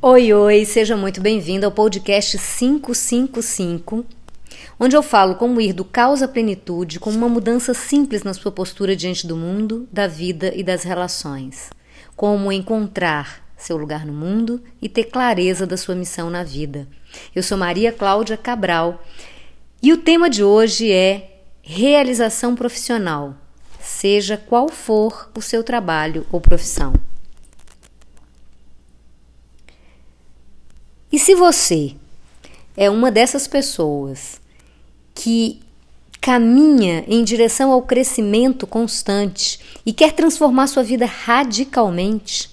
Oi, oi, seja muito bem-vindo ao podcast 555, onde eu falo como ir do caos à plenitude com uma mudança simples na sua postura diante do mundo, da vida e das relações. Como encontrar seu lugar no mundo e ter clareza da sua missão na vida. Eu sou Maria Cláudia Cabral e o tema de hoje é realização profissional, seja qual for o seu trabalho ou profissão. E se você é uma dessas pessoas que caminha em direção ao crescimento constante e quer transformar sua vida radicalmente,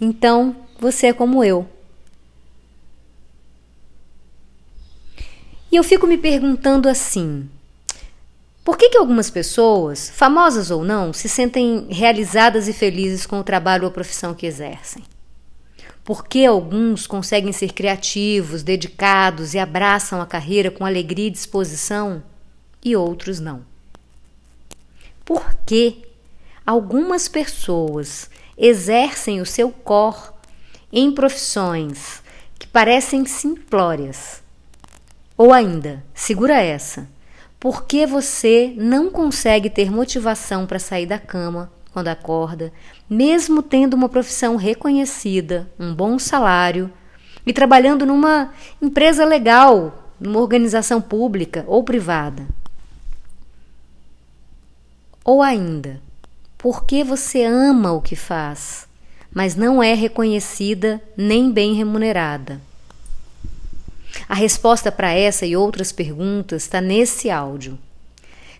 então você é como eu. E eu fico me perguntando assim: por que, que algumas pessoas, famosas ou não, se sentem realizadas e felizes com o trabalho ou profissão que exercem? Por que alguns conseguem ser criativos, dedicados e abraçam a carreira com alegria e disposição e outros não? Por que algumas pessoas exercem o seu cor em profissões que parecem simplórias? Ou ainda, segura essa, por que você não consegue ter motivação para sair da cama quando acorda, mesmo tendo uma profissão reconhecida, um bom salário e trabalhando numa empresa legal, numa organização pública ou privada. Ou ainda, porque você ama o que faz, mas não é reconhecida nem bem remunerada. A resposta para essa e outras perguntas está nesse áudio.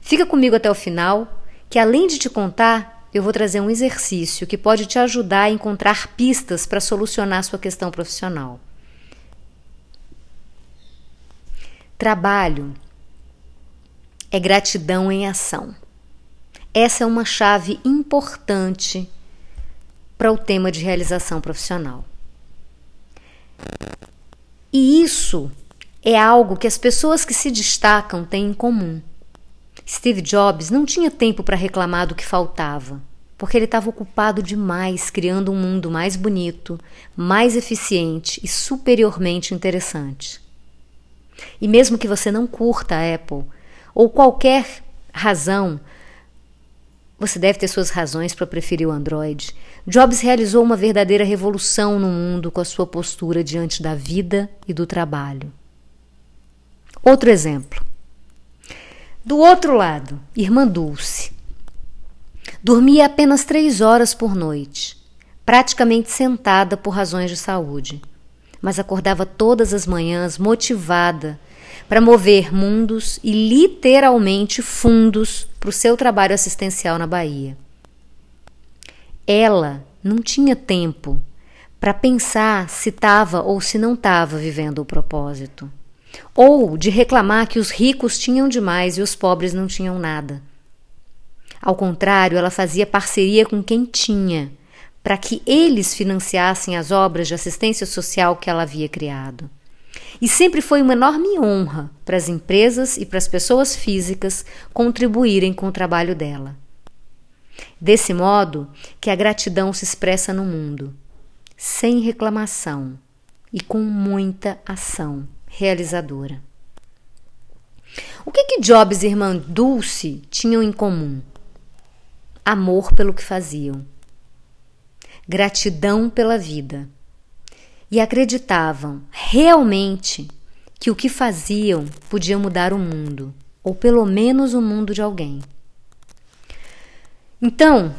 Fica comigo até o final, que além de te contar eu vou trazer um exercício que pode te ajudar a encontrar pistas para solucionar sua questão profissional. Trabalho é gratidão em ação. Essa é uma chave importante para o tema de realização profissional. E isso é algo que as pessoas que se destacam têm em comum. Steve Jobs não tinha tempo para reclamar do que faltava, porque ele estava ocupado demais criando um mundo mais bonito, mais eficiente e superiormente interessante. E mesmo que você não curta a Apple, ou qualquer razão, você deve ter suas razões para preferir o Android. Jobs realizou uma verdadeira revolução no mundo com a sua postura diante da vida e do trabalho. Outro exemplo. Do outro lado, irmã Dulce. Dormia apenas três horas por noite, praticamente sentada por razões de saúde, mas acordava todas as manhãs motivada para mover mundos e literalmente fundos para o seu trabalho assistencial na Bahia. Ela não tinha tempo para pensar se estava ou se não estava vivendo o propósito ou de reclamar que os ricos tinham demais e os pobres não tinham nada. Ao contrário, ela fazia parceria com quem tinha, para que eles financiassem as obras de assistência social que ela havia criado. E sempre foi uma enorme honra para as empresas e para as pessoas físicas contribuírem com o trabalho dela. Desse modo que a gratidão se expressa no mundo, sem reclamação e com muita ação realizadora. O que, que Jobs e irmã Dulce tinham em comum? Amor pelo que faziam, gratidão pela vida e acreditavam realmente que o que faziam podia mudar o mundo, ou pelo menos o mundo de alguém. Então,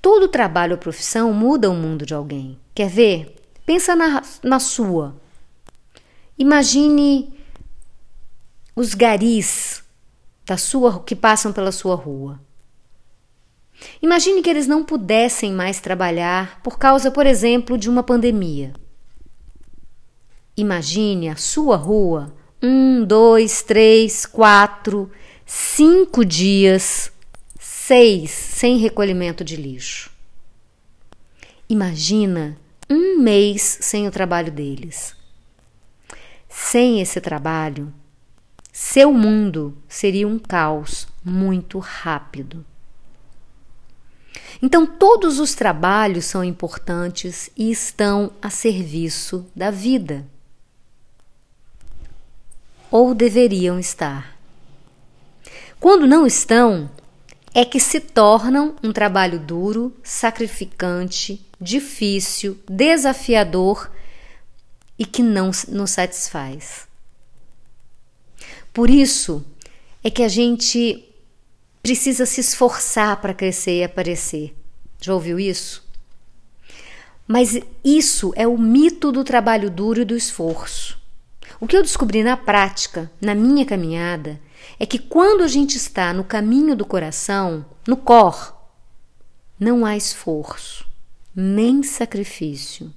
todo trabalho ou profissão muda o mundo de alguém. Quer ver? Pensa na, na sua. Imagine os garis da sua que passam pela sua rua. Imagine que eles não pudessem mais trabalhar por causa, por exemplo, de uma pandemia. Imagine a sua rua um, dois, três, quatro, cinco dias, seis sem recolhimento de lixo. Imagina um mês sem o trabalho deles. Sem esse trabalho, seu mundo seria um caos muito rápido. Então, todos os trabalhos são importantes e estão a serviço da vida. Ou deveriam estar. Quando não estão, é que se tornam um trabalho duro, sacrificante, difícil, desafiador e que não nos satisfaz. Por isso é que a gente precisa se esforçar para crescer e aparecer. Já ouviu isso? Mas isso é o mito do trabalho duro e do esforço. O que eu descobri na prática, na minha caminhada, é que quando a gente está no caminho do coração, no cor, não há esforço, nem sacrifício,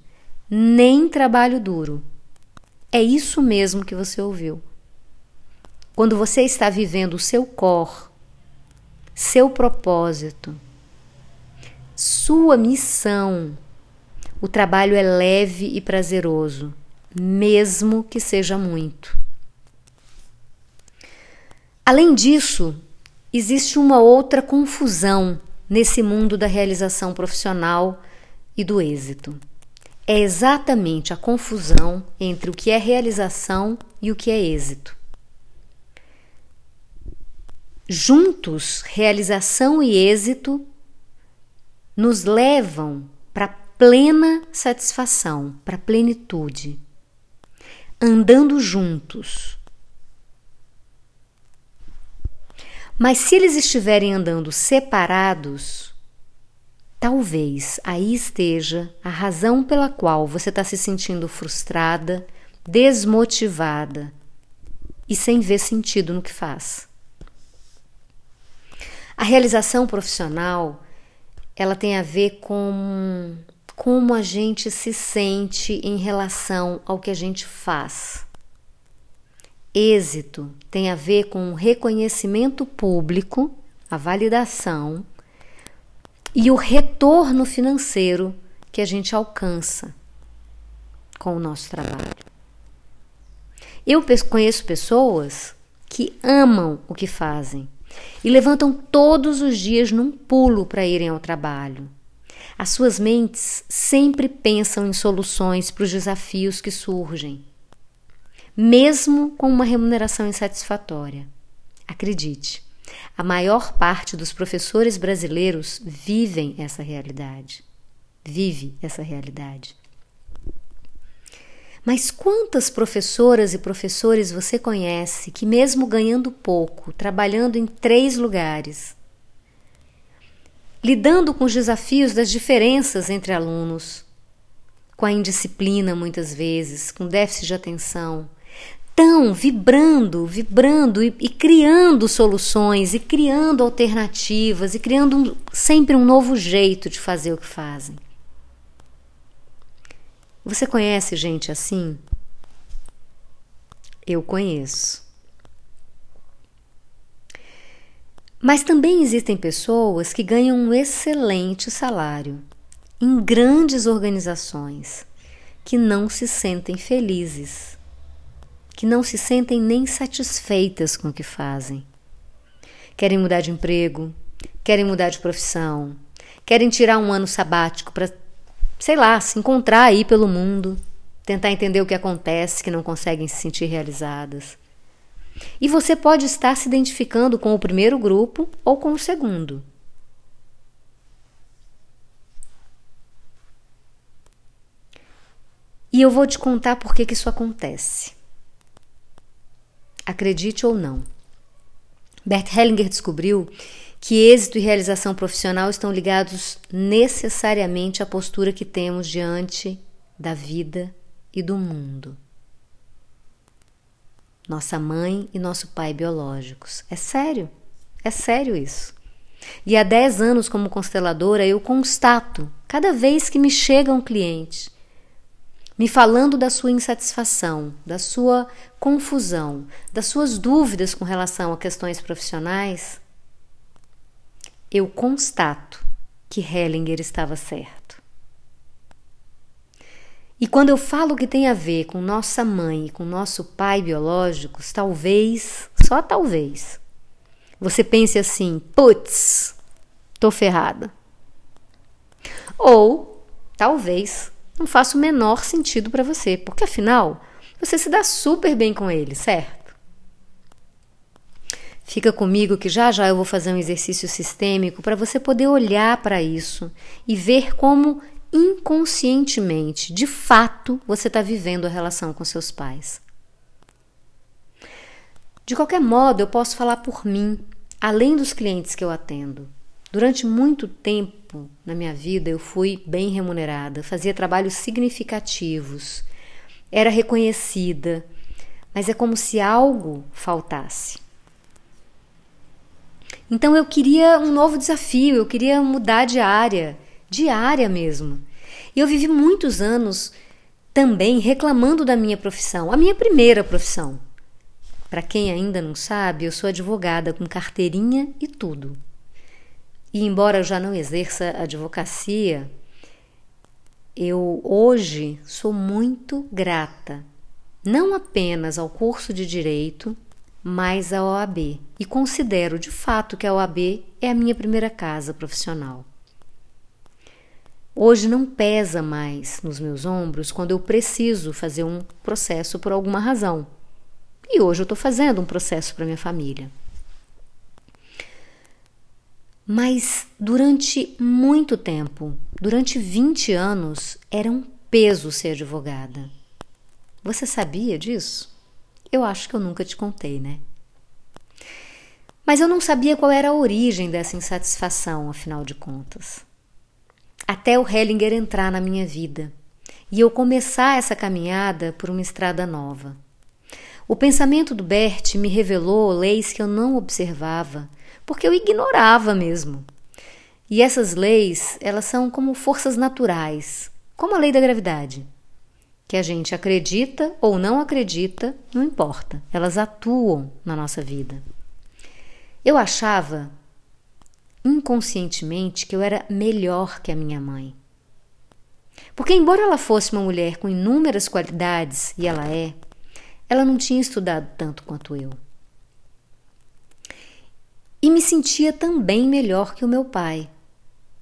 nem trabalho duro. É isso mesmo que você ouviu. Quando você está vivendo o seu cor, seu propósito, sua missão, o trabalho é leve e prazeroso, mesmo que seja muito. Além disso, existe uma outra confusão nesse mundo da realização profissional e do êxito. É exatamente a confusão entre o que é realização e o que é êxito. Juntos, realização e êxito nos levam para plena satisfação, para plenitude. Andando juntos, Mas se eles estiverem andando separados, talvez aí esteja a razão pela qual você está se sentindo frustrada, desmotivada e sem ver sentido no que faz. A realização profissional ela tem a ver com como a gente se sente em relação ao que a gente faz. Êxito tem a ver com o reconhecimento público, a validação e o retorno financeiro que a gente alcança com o nosso trabalho. Eu conheço pessoas que amam o que fazem e levantam todos os dias num pulo para irem ao trabalho. As suas mentes sempre pensam em soluções para os desafios que surgem mesmo com uma remuneração insatisfatória. Acredite, a maior parte dos professores brasileiros vivem essa realidade. Vive essa realidade. Mas quantas professoras e professores você conhece que, mesmo ganhando pouco, trabalhando em três lugares, lidando com os desafios das diferenças entre alunos, com a indisciplina muitas vezes, com déficit de atenção, estão vibrando, vibrando e, e, criando soluções, e criando alternativas, e criando um, sempre um novo jeito de fazer o que fazem. Você conhece gente assim? Eu conheço. Mas também existem pessoas que ganham um excelente salário em grandes organizações que não se sentem felizes que não se sentem nem satisfeitas com o que fazem. Querem mudar de emprego, querem mudar de profissão, querem tirar um ano sabático para, sei lá, se encontrar aí pelo mundo, tentar entender o que acontece, que não conseguem se sentir realizadas. E você pode estar se identificando com o primeiro grupo ou com o segundo. E eu vou te contar por que, isso acontece. Acredite ou não. Bert Hellinger descobriu que êxito e realização profissional estão ligados necessariamente à postura que temos diante da vida e do mundo. Nossa mãe e nosso pai biológicos. É sério, é sério isso. E há 10 anos, como consteladora, eu constato, cada vez que me chega um cliente, me falando da sua insatisfação, da sua confusão, das suas dúvidas com relação a questões profissionais, eu constato que Hellinger estava certo. E quando eu falo que tem a ver com nossa mãe e com nosso pai biológicos, talvez, só talvez, você pense assim: putz, tô ferrada. Ou talvez não faça o menor sentido para você, porque afinal você se dá super bem com ele, certo? Fica comigo que já já eu vou fazer um exercício sistêmico para você poder olhar para isso e ver como inconscientemente, de fato, você está vivendo a relação com seus pais. De qualquer modo, eu posso falar por mim, além dos clientes que eu atendo. Durante muito tempo na minha vida eu fui bem remunerada, fazia trabalhos significativos, era reconhecida, mas é como se algo faltasse. Então eu queria um novo desafio, eu queria mudar de área, de área mesmo. E eu vivi muitos anos também reclamando da minha profissão, a minha primeira profissão. Para quem ainda não sabe, eu sou advogada com carteirinha e tudo. E embora eu já não exerça advocacia, eu hoje sou muito grata, não apenas ao curso de direito, mas à OAB, e considero de fato que a OAB é a minha primeira casa profissional. Hoje não pesa mais nos meus ombros quando eu preciso fazer um processo por alguma razão. E hoje eu estou fazendo um processo para minha família. Mas durante muito tempo, durante 20 anos, era um peso ser advogada. Você sabia disso? Eu acho que eu nunca te contei, né? Mas eu não sabia qual era a origem dessa insatisfação, afinal de contas. Até o Hellinger entrar na minha vida e eu começar essa caminhada por uma estrada nova. O pensamento do Bert me revelou leis que eu não observava porque eu ignorava mesmo. E essas leis, elas são como forças naturais, como a lei da gravidade. Que a gente acredita ou não acredita, não importa, elas atuam na nossa vida. Eu achava inconscientemente que eu era melhor que a minha mãe. Porque, embora ela fosse uma mulher com inúmeras qualidades, e ela é, ela não tinha estudado tanto quanto eu e me sentia também melhor que o meu pai,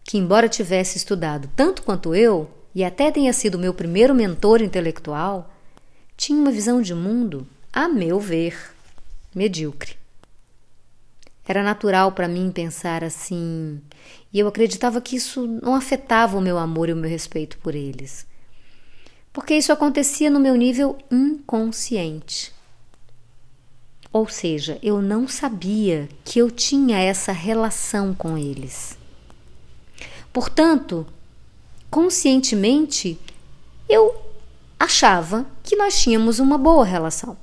que, embora tivesse estudado tanto quanto eu e até tenha sido meu primeiro mentor intelectual, tinha uma visão de mundo, a meu ver, medíocre. Era natural para mim pensar assim, e eu acreditava que isso não afetava o meu amor e o meu respeito por eles. Porque isso acontecia no meu nível inconsciente. Ou seja, eu não sabia que eu tinha essa relação com eles. Portanto, conscientemente, eu achava que nós tínhamos uma boa relação.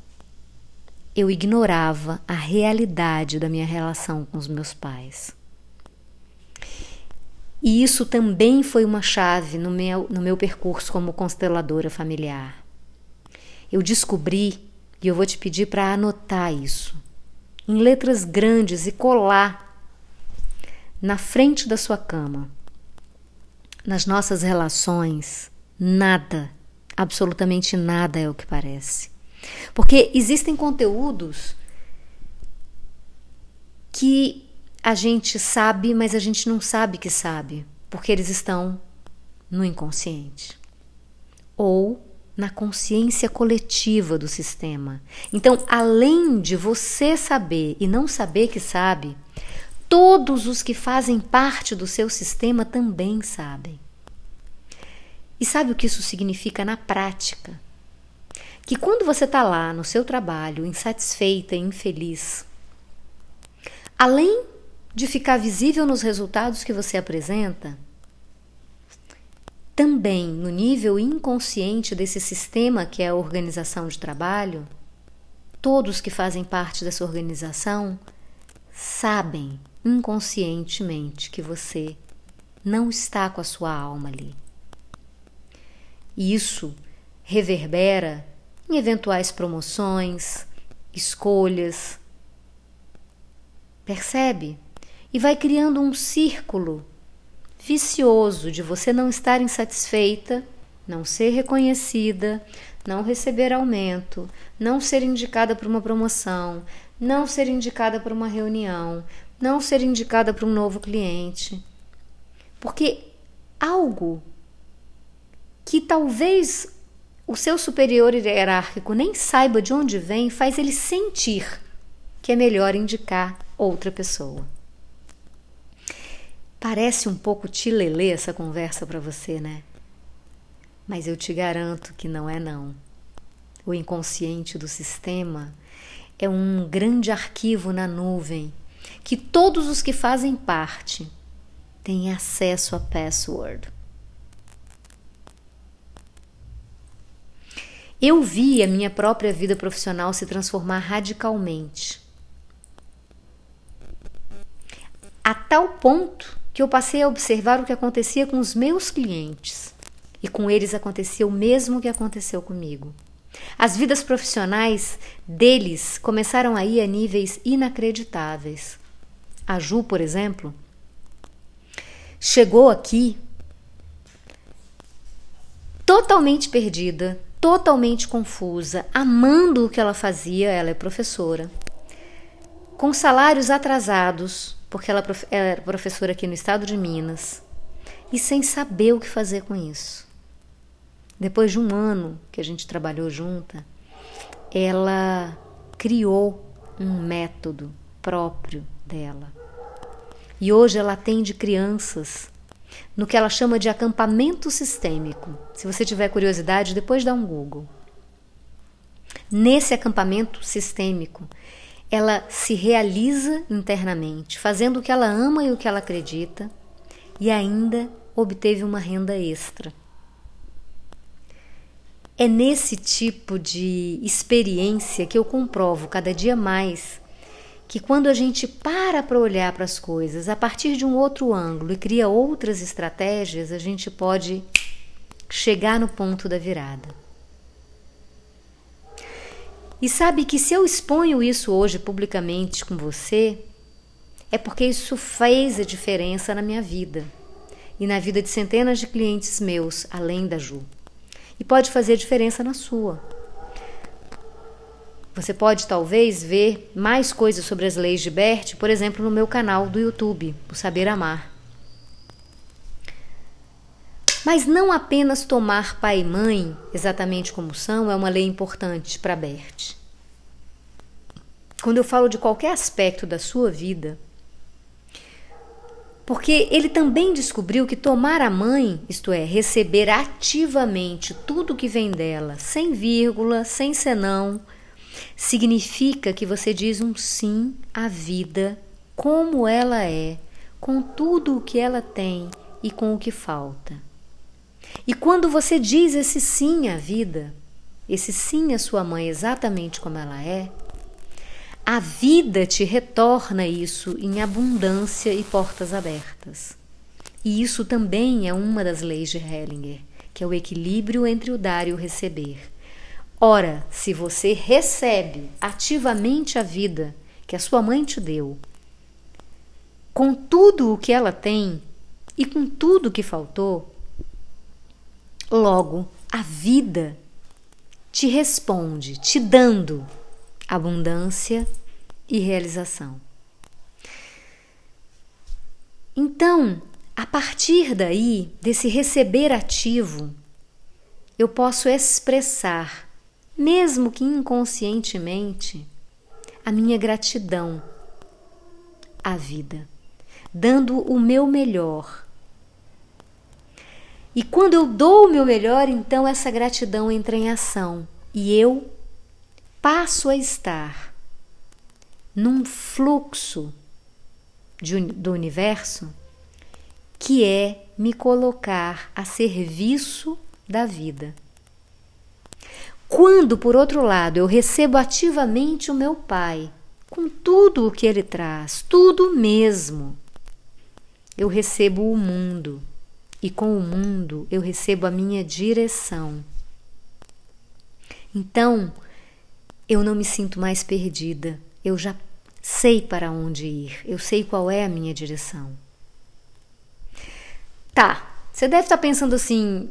Eu ignorava a realidade da minha relação com os meus pais. E isso também foi uma chave no meu, no meu percurso como consteladora familiar. Eu descobri e eu vou te pedir para anotar isso em letras grandes e colar na frente da sua cama. Nas nossas relações, nada, absolutamente nada é o que parece. Porque existem conteúdos que a gente sabe, mas a gente não sabe que sabe, porque eles estão no inconsciente. Ou na consciência coletiva do sistema. Então, além de você saber e não saber que sabe, todos os que fazem parte do seu sistema também sabem. E sabe o que isso significa na prática? Que quando você está lá no seu trabalho, insatisfeita e infeliz, além de ficar visível nos resultados que você apresenta, também no nível inconsciente desse sistema que é a organização de trabalho, todos que fazem parte dessa organização sabem inconscientemente que você não está com a sua alma ali. E isso reverbera em eventuais promoções, escolhas. Percebe? E vai criando um círculo vicioso de você não estar insatisfeita, não ser reconhecida, não receber aumento, não ser indicada para uma promoção, não ser indicada para uma reunião, não ser indicada para um novo cliente. Porque algo que talvez o seu superior hierárquico nem saiba de onde vem, faz ele sentir que é melhor indicar outra pessoa. Parece um pouco tilelê essa conversa para você, né? Mas eu te garanto que não é não. O inconsciente do sistema é um grande arquivo na nuvem que todos os que fazem parte têm acesso a password. Eu vi a minha própria vida profissional se transformar radicalmente. A tal ponto que eu passei a observar o que acontecia com os meus clientes. E com eles acontecia o mesmo que aconteceu comigo. As vidas profissionais deles começaram a ir a níveis inacreditáveis. A Ju, por exemplo, chegou aqui totalmente perdida, totalmente confusa, amando o que ela fazia, ela é professora, com salários atrasados, porque ela era professora aqui no estado de Minas, e sem saber o que fazer com isso. Depois de um ano que a gente trabalhou junta, ela criou um método próprio dela. E hoje ela atende crianças no que ela chama de acampamento sistêmico. Se você tiver curiosidade, depois dá um Google. Nesse acampamento sistêmico, ela se realiza internamente, fazendo o que ela ama e o que ela acredita, e ainda obteve uma renda extra. É nesse tipo de experiência que eu comprovo cada dia mais que quando a gente para para olhar para as coisas a partir de um outro ângulo e cria outras estratégias, a gente pode chegar no ponto da virada. E sabe que se eu exponho isso hoje publicamente com você, é porque isso fez a diferença na minha vida e na vida de centenas de clientes meus, além da Ju. E pode fazer diferença na sua. Você pode talvez ver mais coisas sobre as leis de Bert, por exemplo, no meu canal do YouTube, o Saber Amar. Mas não apenas tomar pai e mãe, exatamente como são, é uma lei importante para Bert. Quando eu falo de qualquer aspecto da sua vida, porque ele também descobriu que tomar a mãe, isto é, receber ativamente tudo que vem dela, sem vírgula, sem senão, significa que você diz um sim à vida como ela é, com tudo o que ela tem e com o que falta. E quando você diz esse sim à vida, esse sim à sua mãe exatamente como ela é, a vida te retorna isso em abundância e portas abertas. E isso também é uma das leis de Hellinger, que é o equilíbrio entre o dar e o receber. Ora, se você recebe ativamente a vida que a sua mãe te deu, com tudo o que ela tem e com tudo o que faltou, logo a vida te responde, te dando abundância e realização. Então, a partir daí, desse receber ativo, eu posso expressar mesmo que inconscientemente, a minha gratidão à vida, dando o meu melhor. E quando eu dou o meu melhor, então essa gratidão entra em ação e eu passo a estar num fluxo de, do universo que é me colocar a serviço da vida. Quando, por outro lado, eu recebo ativamente o meu Pai, com tudo o que ele traz, tudo mesmo, eu recebo o mundo e com o mundo eu recebo a minha direção. Então, eu não me sinto mais perdida, eu já sei para onde ir, eu sei qual é a minha direção. Tá, você deve estar pensando assim,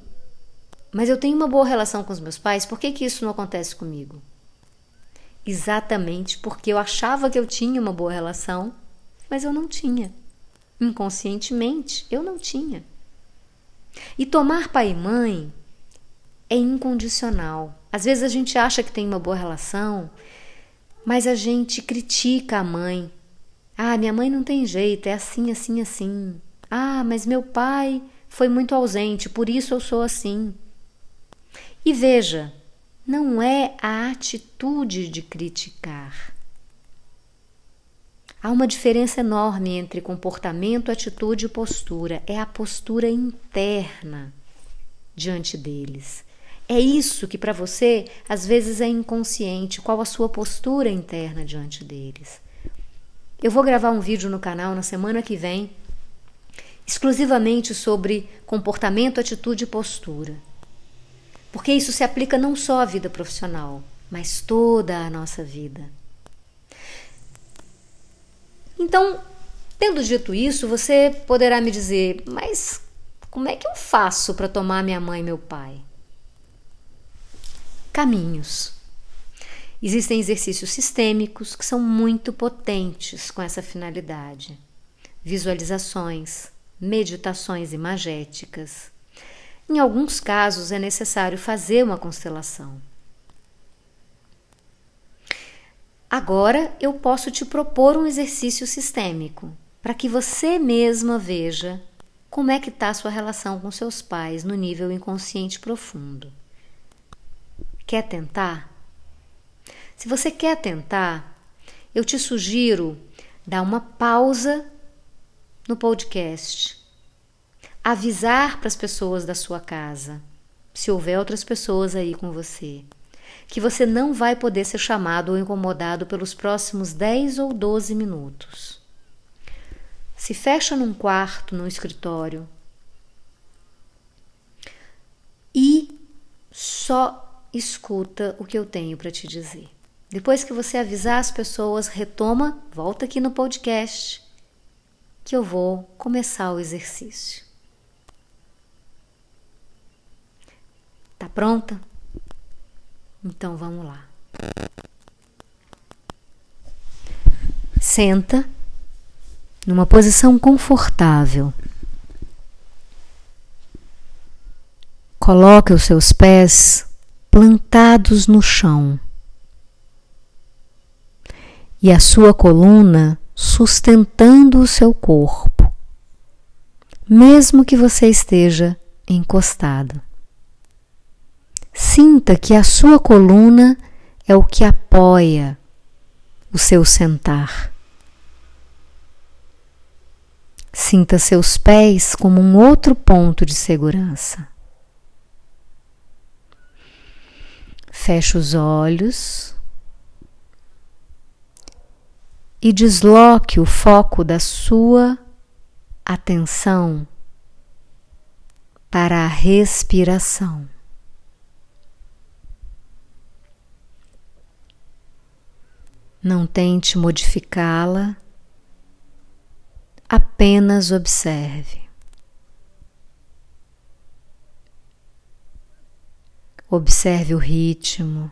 mas eu tenho uma boa relação com os meus pais, por que, que isso não acontece comigo? Exatamente porque eu achava que eu tinha uma boa relação, mas eu não tinha. Inconscientemente, eu não tinha. E tomar pai e mãe é incondicional. Às vezes a gente acha que tem uma boa relação, mas a gente critica a mãe. Ah, minha mãe não tem jeito, é assim, assim, assim. Ah, mas meu pai foi muito ausente, por isso eu sou assim. E veja, não é a atitude de criticar. Há uma diferença enorme entre comportamento, atitude e postura. É a postura interna diante deles. É isso que para você às vezes é inconsciente, qual a sua postura interna diante deles. Eu vou gravar um vídeo no canal na semana que vem exclusivamente sobre comportamento, atitude e postura. Porque isso se aplica não só à vida profissional, mas toda a nossa vida. Então, tendo dito isso, você poderá me dizer: mas como é que eu faço para tomar minha mãe e meu pai? Caminhos. Existem exercícios sistêmicos que são muito potentes com essa finalidade. Visualizações, meditações imagéticas. Em alguns casos é necessário fazer uma constelação. Agora eu posso te propor um exercício sistêmico para que você mesma veja como é que está a sua relação com seus pais no nível inconsciente profundo. Quer tentar? Se você quer tentar, eu te sugiro dar uma pausa no podcast. Avisar para as pessoas da sua casa, se houver outras pessoas aí com você, que você não vai poder ser chamado ou incomodado pelos próximos 10 ou 12 minutos. Se fecha num quarto, num escritório e só escuta o que eu tenho para te dizer. Depois que você avisar as pessoas, retoma, volta aqui no podcast que eu vou começar o exercício. Tá pronta? Então vamos lá. Senta numa posição confortável. Coloque os seus pés plantados no chão e a sua coluna sustentando o seu corpo, mesmo que você esteja encostado. Sinta que a sua coluna é o que apoia o seu sentar. Sinta seus pés como um outro ponto de segurança. Feche os olhos e desloque o foco da sua atenção para a respiração. Não tente modificá-la, apenas observe. Observe o ritmo.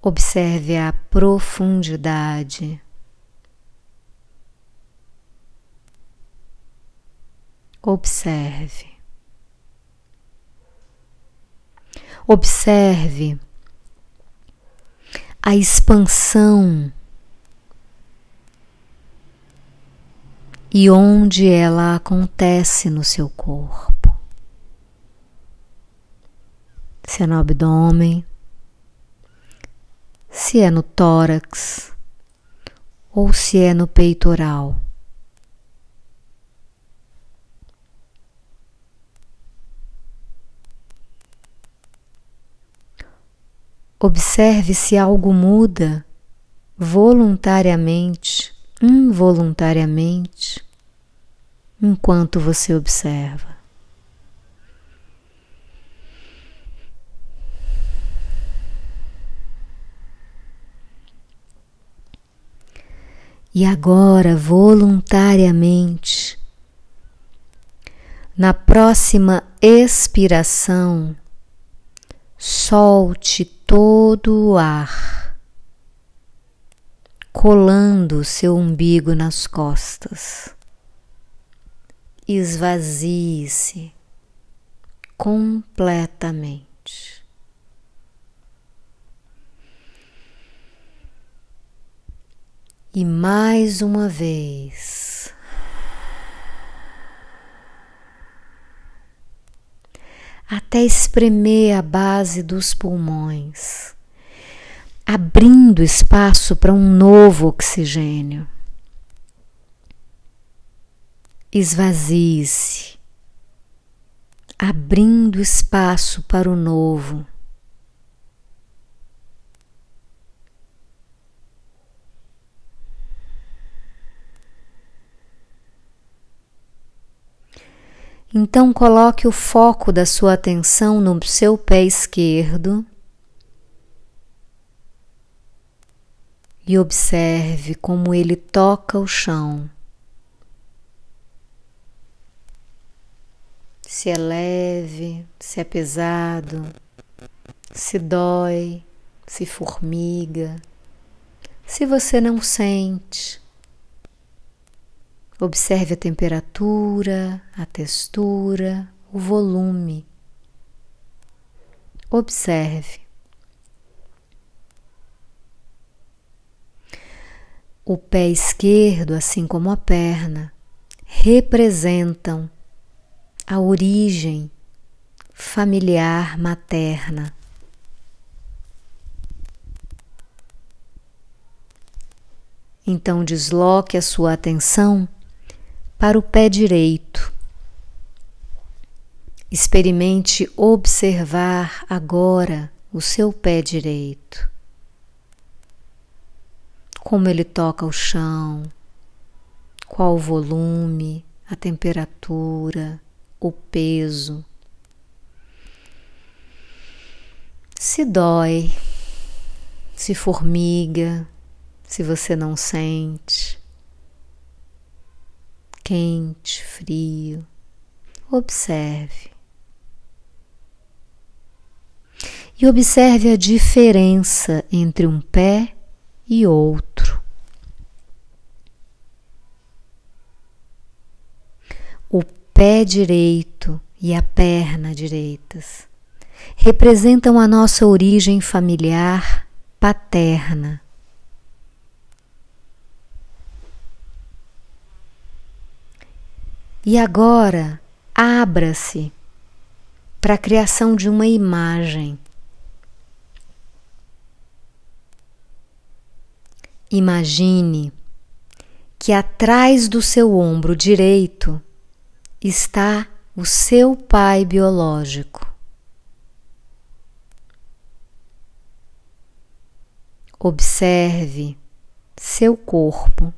Observe a profundidade. Observe. Observe a expansão e onde ela acontece no seu corpo. Se é no abdômen, se é no tórax ou se é no peitoral. Observe se algo muda voluntariamente, involuntariamente, enquanto você observa. E agora, voluntariamente, na próxima expiração, solte todo o ar, colando seu umbigo nas costas. esvazie-se completamente. E mais uma vez, até espremer a base dos pulmões, abrindo espaço para um novo oxigênio. Esvazie-se, abrindo espaço para o novo. Então coloque o foco da sua atenção no seu pé esquerdo e observe como ele toca o chão. Se é leve, se é pesado, se dói, se formiga, se você não sente. Observe a temperatura, a textura, o volume. Observe. O pé esquerdo, assim como a perna, representam a origem familiar materna. Então desloque a sua atenção para o pé direito. Experimente observar agora o seu pé direito. Como ele toca o chão, qual o volume, a temperatura, o peso. Se dói, se formiga, se você não sente quente, frio. Observe. E observe a diferença entre um pé e outro. O pé direito e a perna direitas representam a nossa origem familiar paterna. E agora, abra-se para a criação de uma imagem. Imagine que atrás do seu ombro direito está o seu pai biológico. Observe seu corpo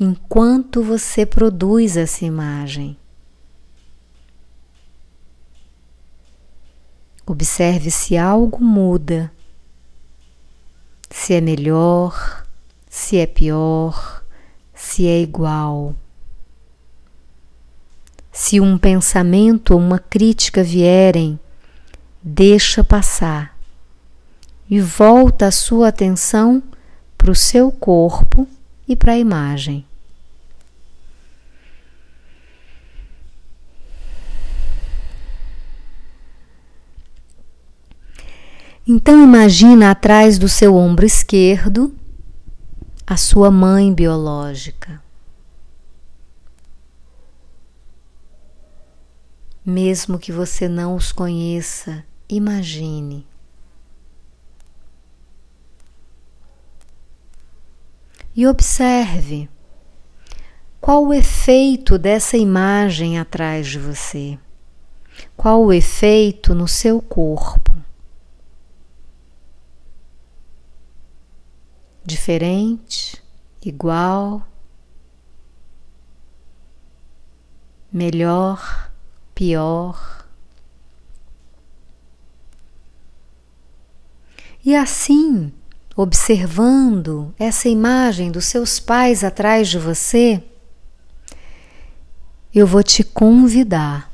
enquanto você produz essa imagem. Observe se algo muda, se é melhor, se é pior, se é igual. Se um pensamento ou uma crítica vierem, deixa passar e volta a sua atenção para o seu corpo e para a imagem. Então imagina atrás do seu ombro esquerdo a sua mãe biológica. Mesmo que você não os conheça, imagine. E observe qual o efeito dessa imagem atrás de você. Qual o efeito no seu corpo? Diferente, igual, melhor, pior. E assim, observando essa imagem dos seus pais atrás de você, eu vou te convidar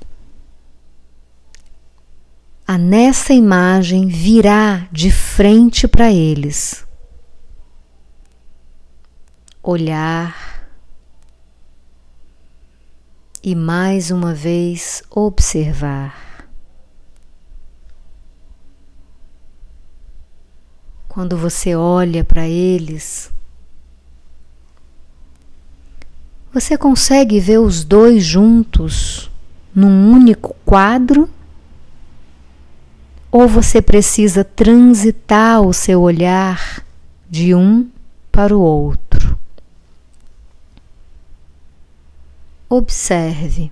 a nessa imagem virar de frente para eles olhar e mais uma vez observar. Quando você olha para eles, você consegue ver os dois juntos num único quadro? Ou você precisa transitar o seu olhar de um para o outro? Observe.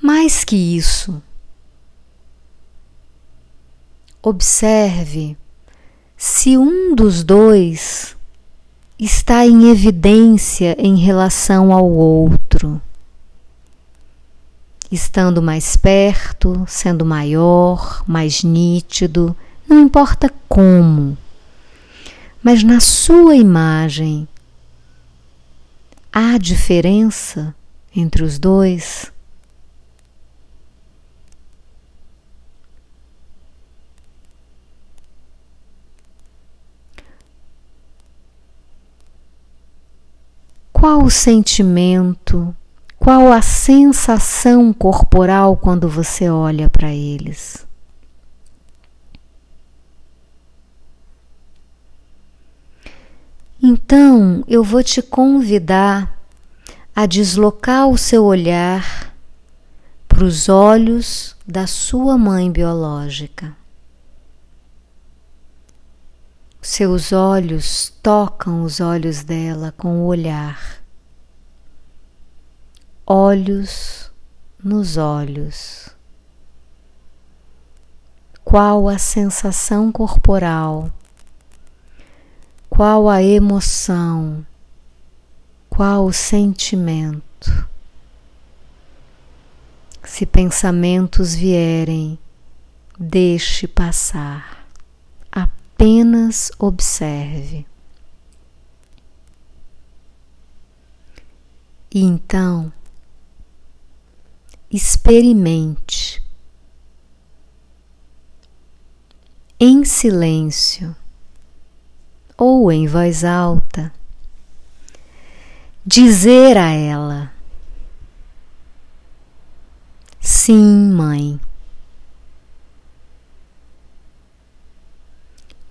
Mais que isso, observe se um dos dois está em evidência em relação ao outro, estando mais perto, sendo maior, mais nítido, não importa como mas na sua imagem há diferença entre os dois? Qual o sentimento, qual a sensação corporal quando você olha para eles? Então eu vou te convidar a deslocar o seu olhar para os olhos da sua mãe biológica. Seus olhos tocam os olhos dela com o olhar. Olhos nos olhos. Qual a sensação corporal? Qual a emoção? Qual o sentimento? Se pensamentos vierem, deixe passar. Apenas observe. E então, experimente em silêncio ou em voz alta, dizer a ela: Sim, mãe.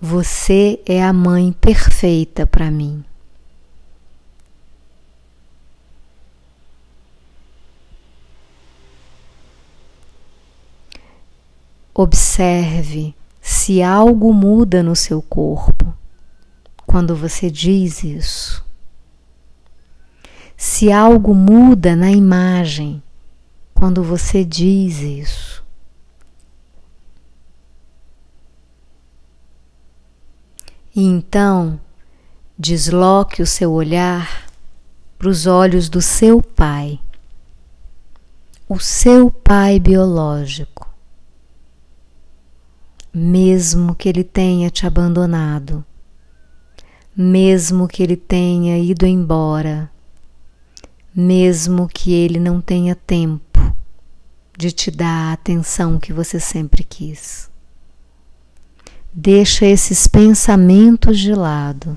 Você é a mãe perfeita para mim. Observe se algo muda no seu corpo quando você diz isso. Se algo muda na imagem quando você diz isso. E então, desloque o seu olhar para os olhos do seu pai, o seu pai biológico, mesmo que ele tenha te abandonado mesmo que ele tenha ido embora, mesmo que ele não tenha tempo de te dar a atenção que você sempre quis. Deixa esses pensamentos de lado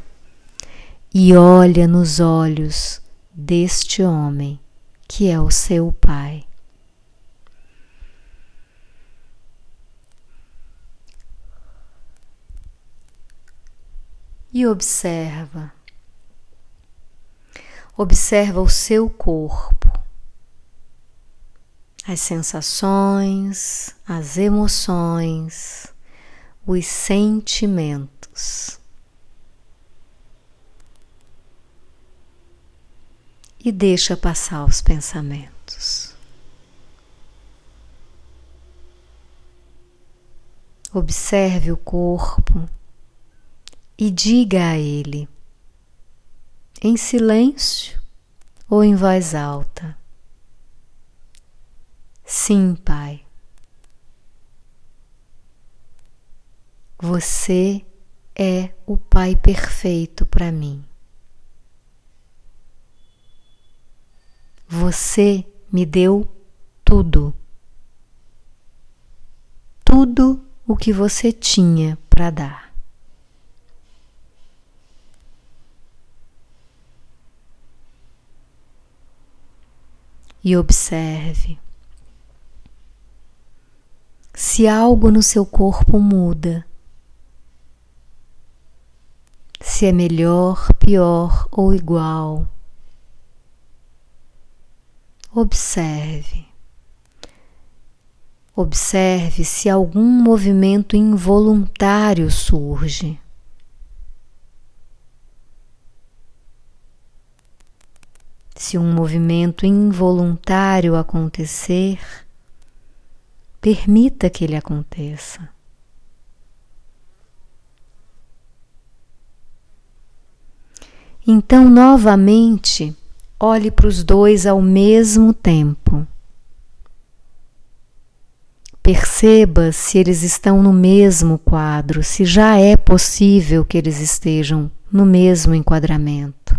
e olha nos olhos deste homem que é o seu pai. E observa. Observa o seu corpo, as sensações, as emoções, os sentimentos. E deixa passar os pensamentos. Observe o corpo e diga a Ele, em silêncio ou em voz alta: Sim, Pai. Você é o Pai perfeito para mim. Você me deu tudo. Tudo o que você tinha para dar. E observe. Se algo no seu corpo muda, se é melhor, pior ou igual, observe. Observe se algum movimento involuntário surge. Se um movimento involuntário acontecer, permita que ele aconteça. Então, novamente, olhe para os dois ao mesmo tempo. Perceba se eles estão no mesmo quadro, se já é possível que eles estejam no mesmo enquadramento.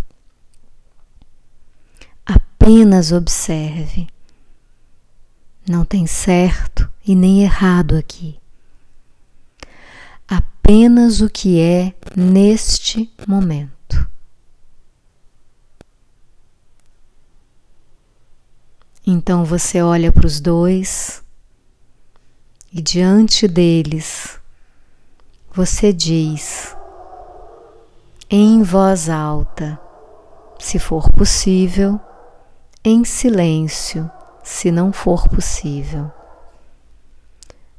Apenas observe. Não tem certo e nem errado aqui. Apenas o que é neste momento. Então você olha para os dois e diante deles você diz em voz alta, se for possível, em silêncio, se não for possível.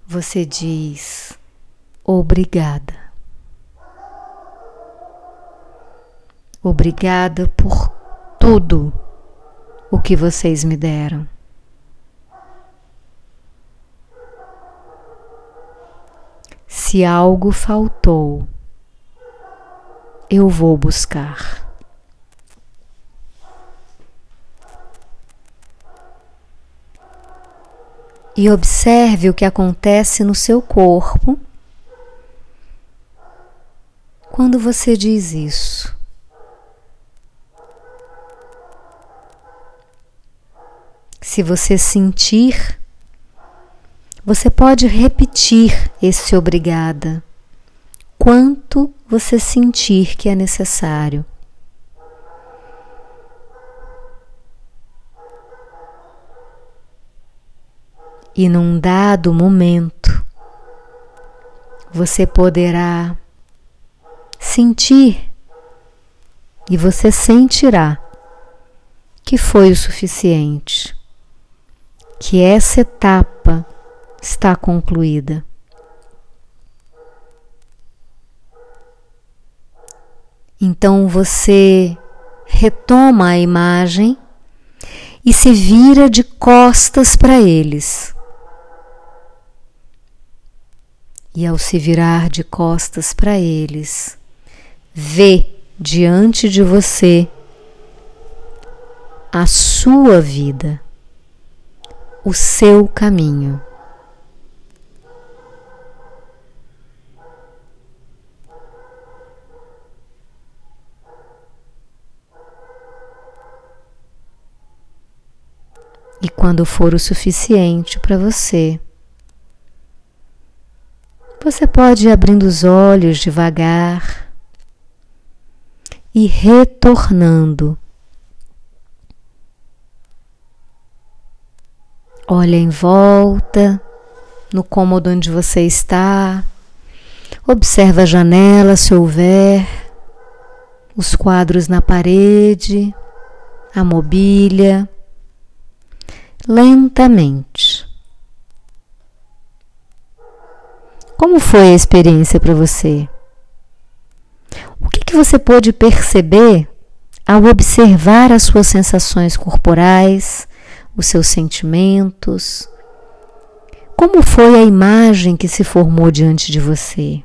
Você diz obrigada. Obrigada por tudo o que vocês me deram. Se algo faltou, eu vou buscar. E observe o que acontece no seu corpo quando você diz isso. Se você sentir você pode repetir esse obrigada quanto você sentir que é necessário. E num dado momento, você poderá sentir e você sentirá que foi o suficiente, que essa etapa está concluída. Então você retoma a imagem e se vira de costas para eles. E ao se virar de costas para eles, vê diante de você a sua vida, o seu caminho. e quando for o suficiente para você. Você pode ir abrindo os olhos devagar e retornando. Olha em volta, no cômodo onde você está. Observa a janela se houver, os quadros na parede, a mobília lentamente. Como foi a experiência para você? O que, que você pôde perceber ao observar as suas sensações corporais, os seus sentimentos? Como foi a imagem que se formou diante de você?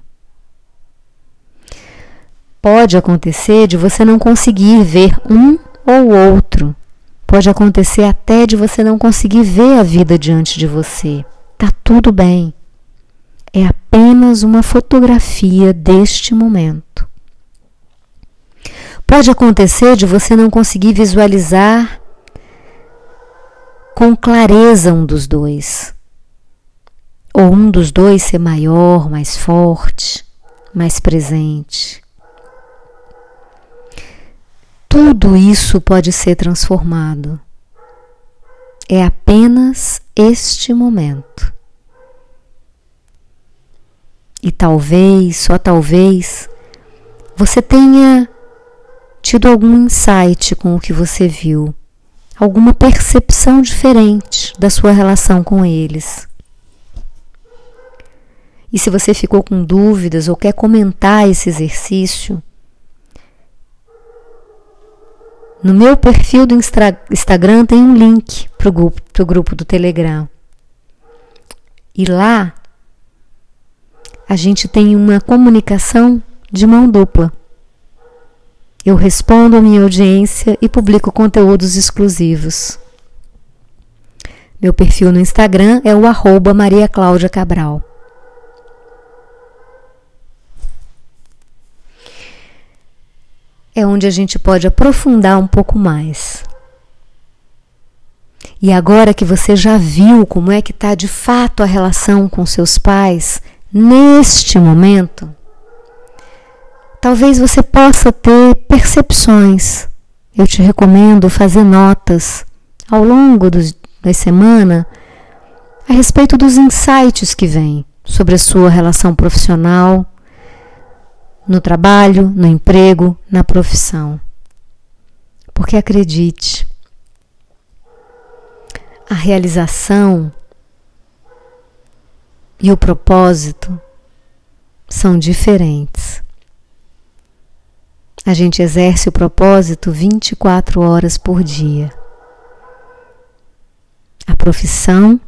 Pode acontecer de você não conseguir ver um ou outro Pode acontecer até de você não conseguir ver a vida diante de você. Tá tudo bem. É apenas uma fotografia deste momento. Pode acontecer de você não conseguir visualizar com clareza um dos dois. Ou um dos dois ser maior, mais forte, mais presente. Tudo isso pode ser transformado. é apenas este momento. E talvez, só talvez, você tenha tido algum insight com o que você viu, alguma percepção diferente da sua relação com eles. E se você ficou com dúvidas ou quer comentar esse exercício, no meu perfil do Instagram tem um link para o grupo, grupo do Telegram. E lá a gente tem uma comunicação de mão dupla. Eu respondo a minha audiência e publico conteúdos exclusivos. Meu perfil no Instagram é o arroba Maria Cláudia Cabral. É onde a gente pode aprofundar um pouco mais. E agora que você já viu como é que está de fato a relação com seus pais, neste momento, talvez você possa ter percepções. Eu te recomendo fazer notas ao longo da semana a respeito dos insights que vêm sobre a sua relação profissional, no trabalho, no emprego, na profissão. Porque acredite, a realização e o propósito são diferentes. A gente exerce o propósito 24 horas por dia. A profissão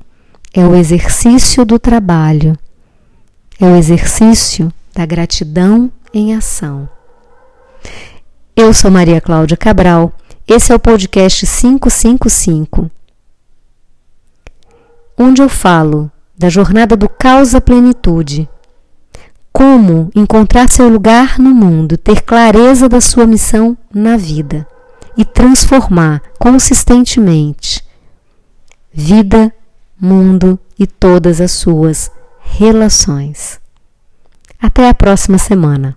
é o exercício do trabalho, é o exercício da gratidão em ação. Eu sou Maria Cláudia Cabral, esse é o podcast 555, onde eu falo da jornada do caos à plenitude. Como encontrar seu lugar no mundo, ter clareza da sua missão na vida e transformar consistentemente vida, mundo e todas as suas relações. Até a próxima semana.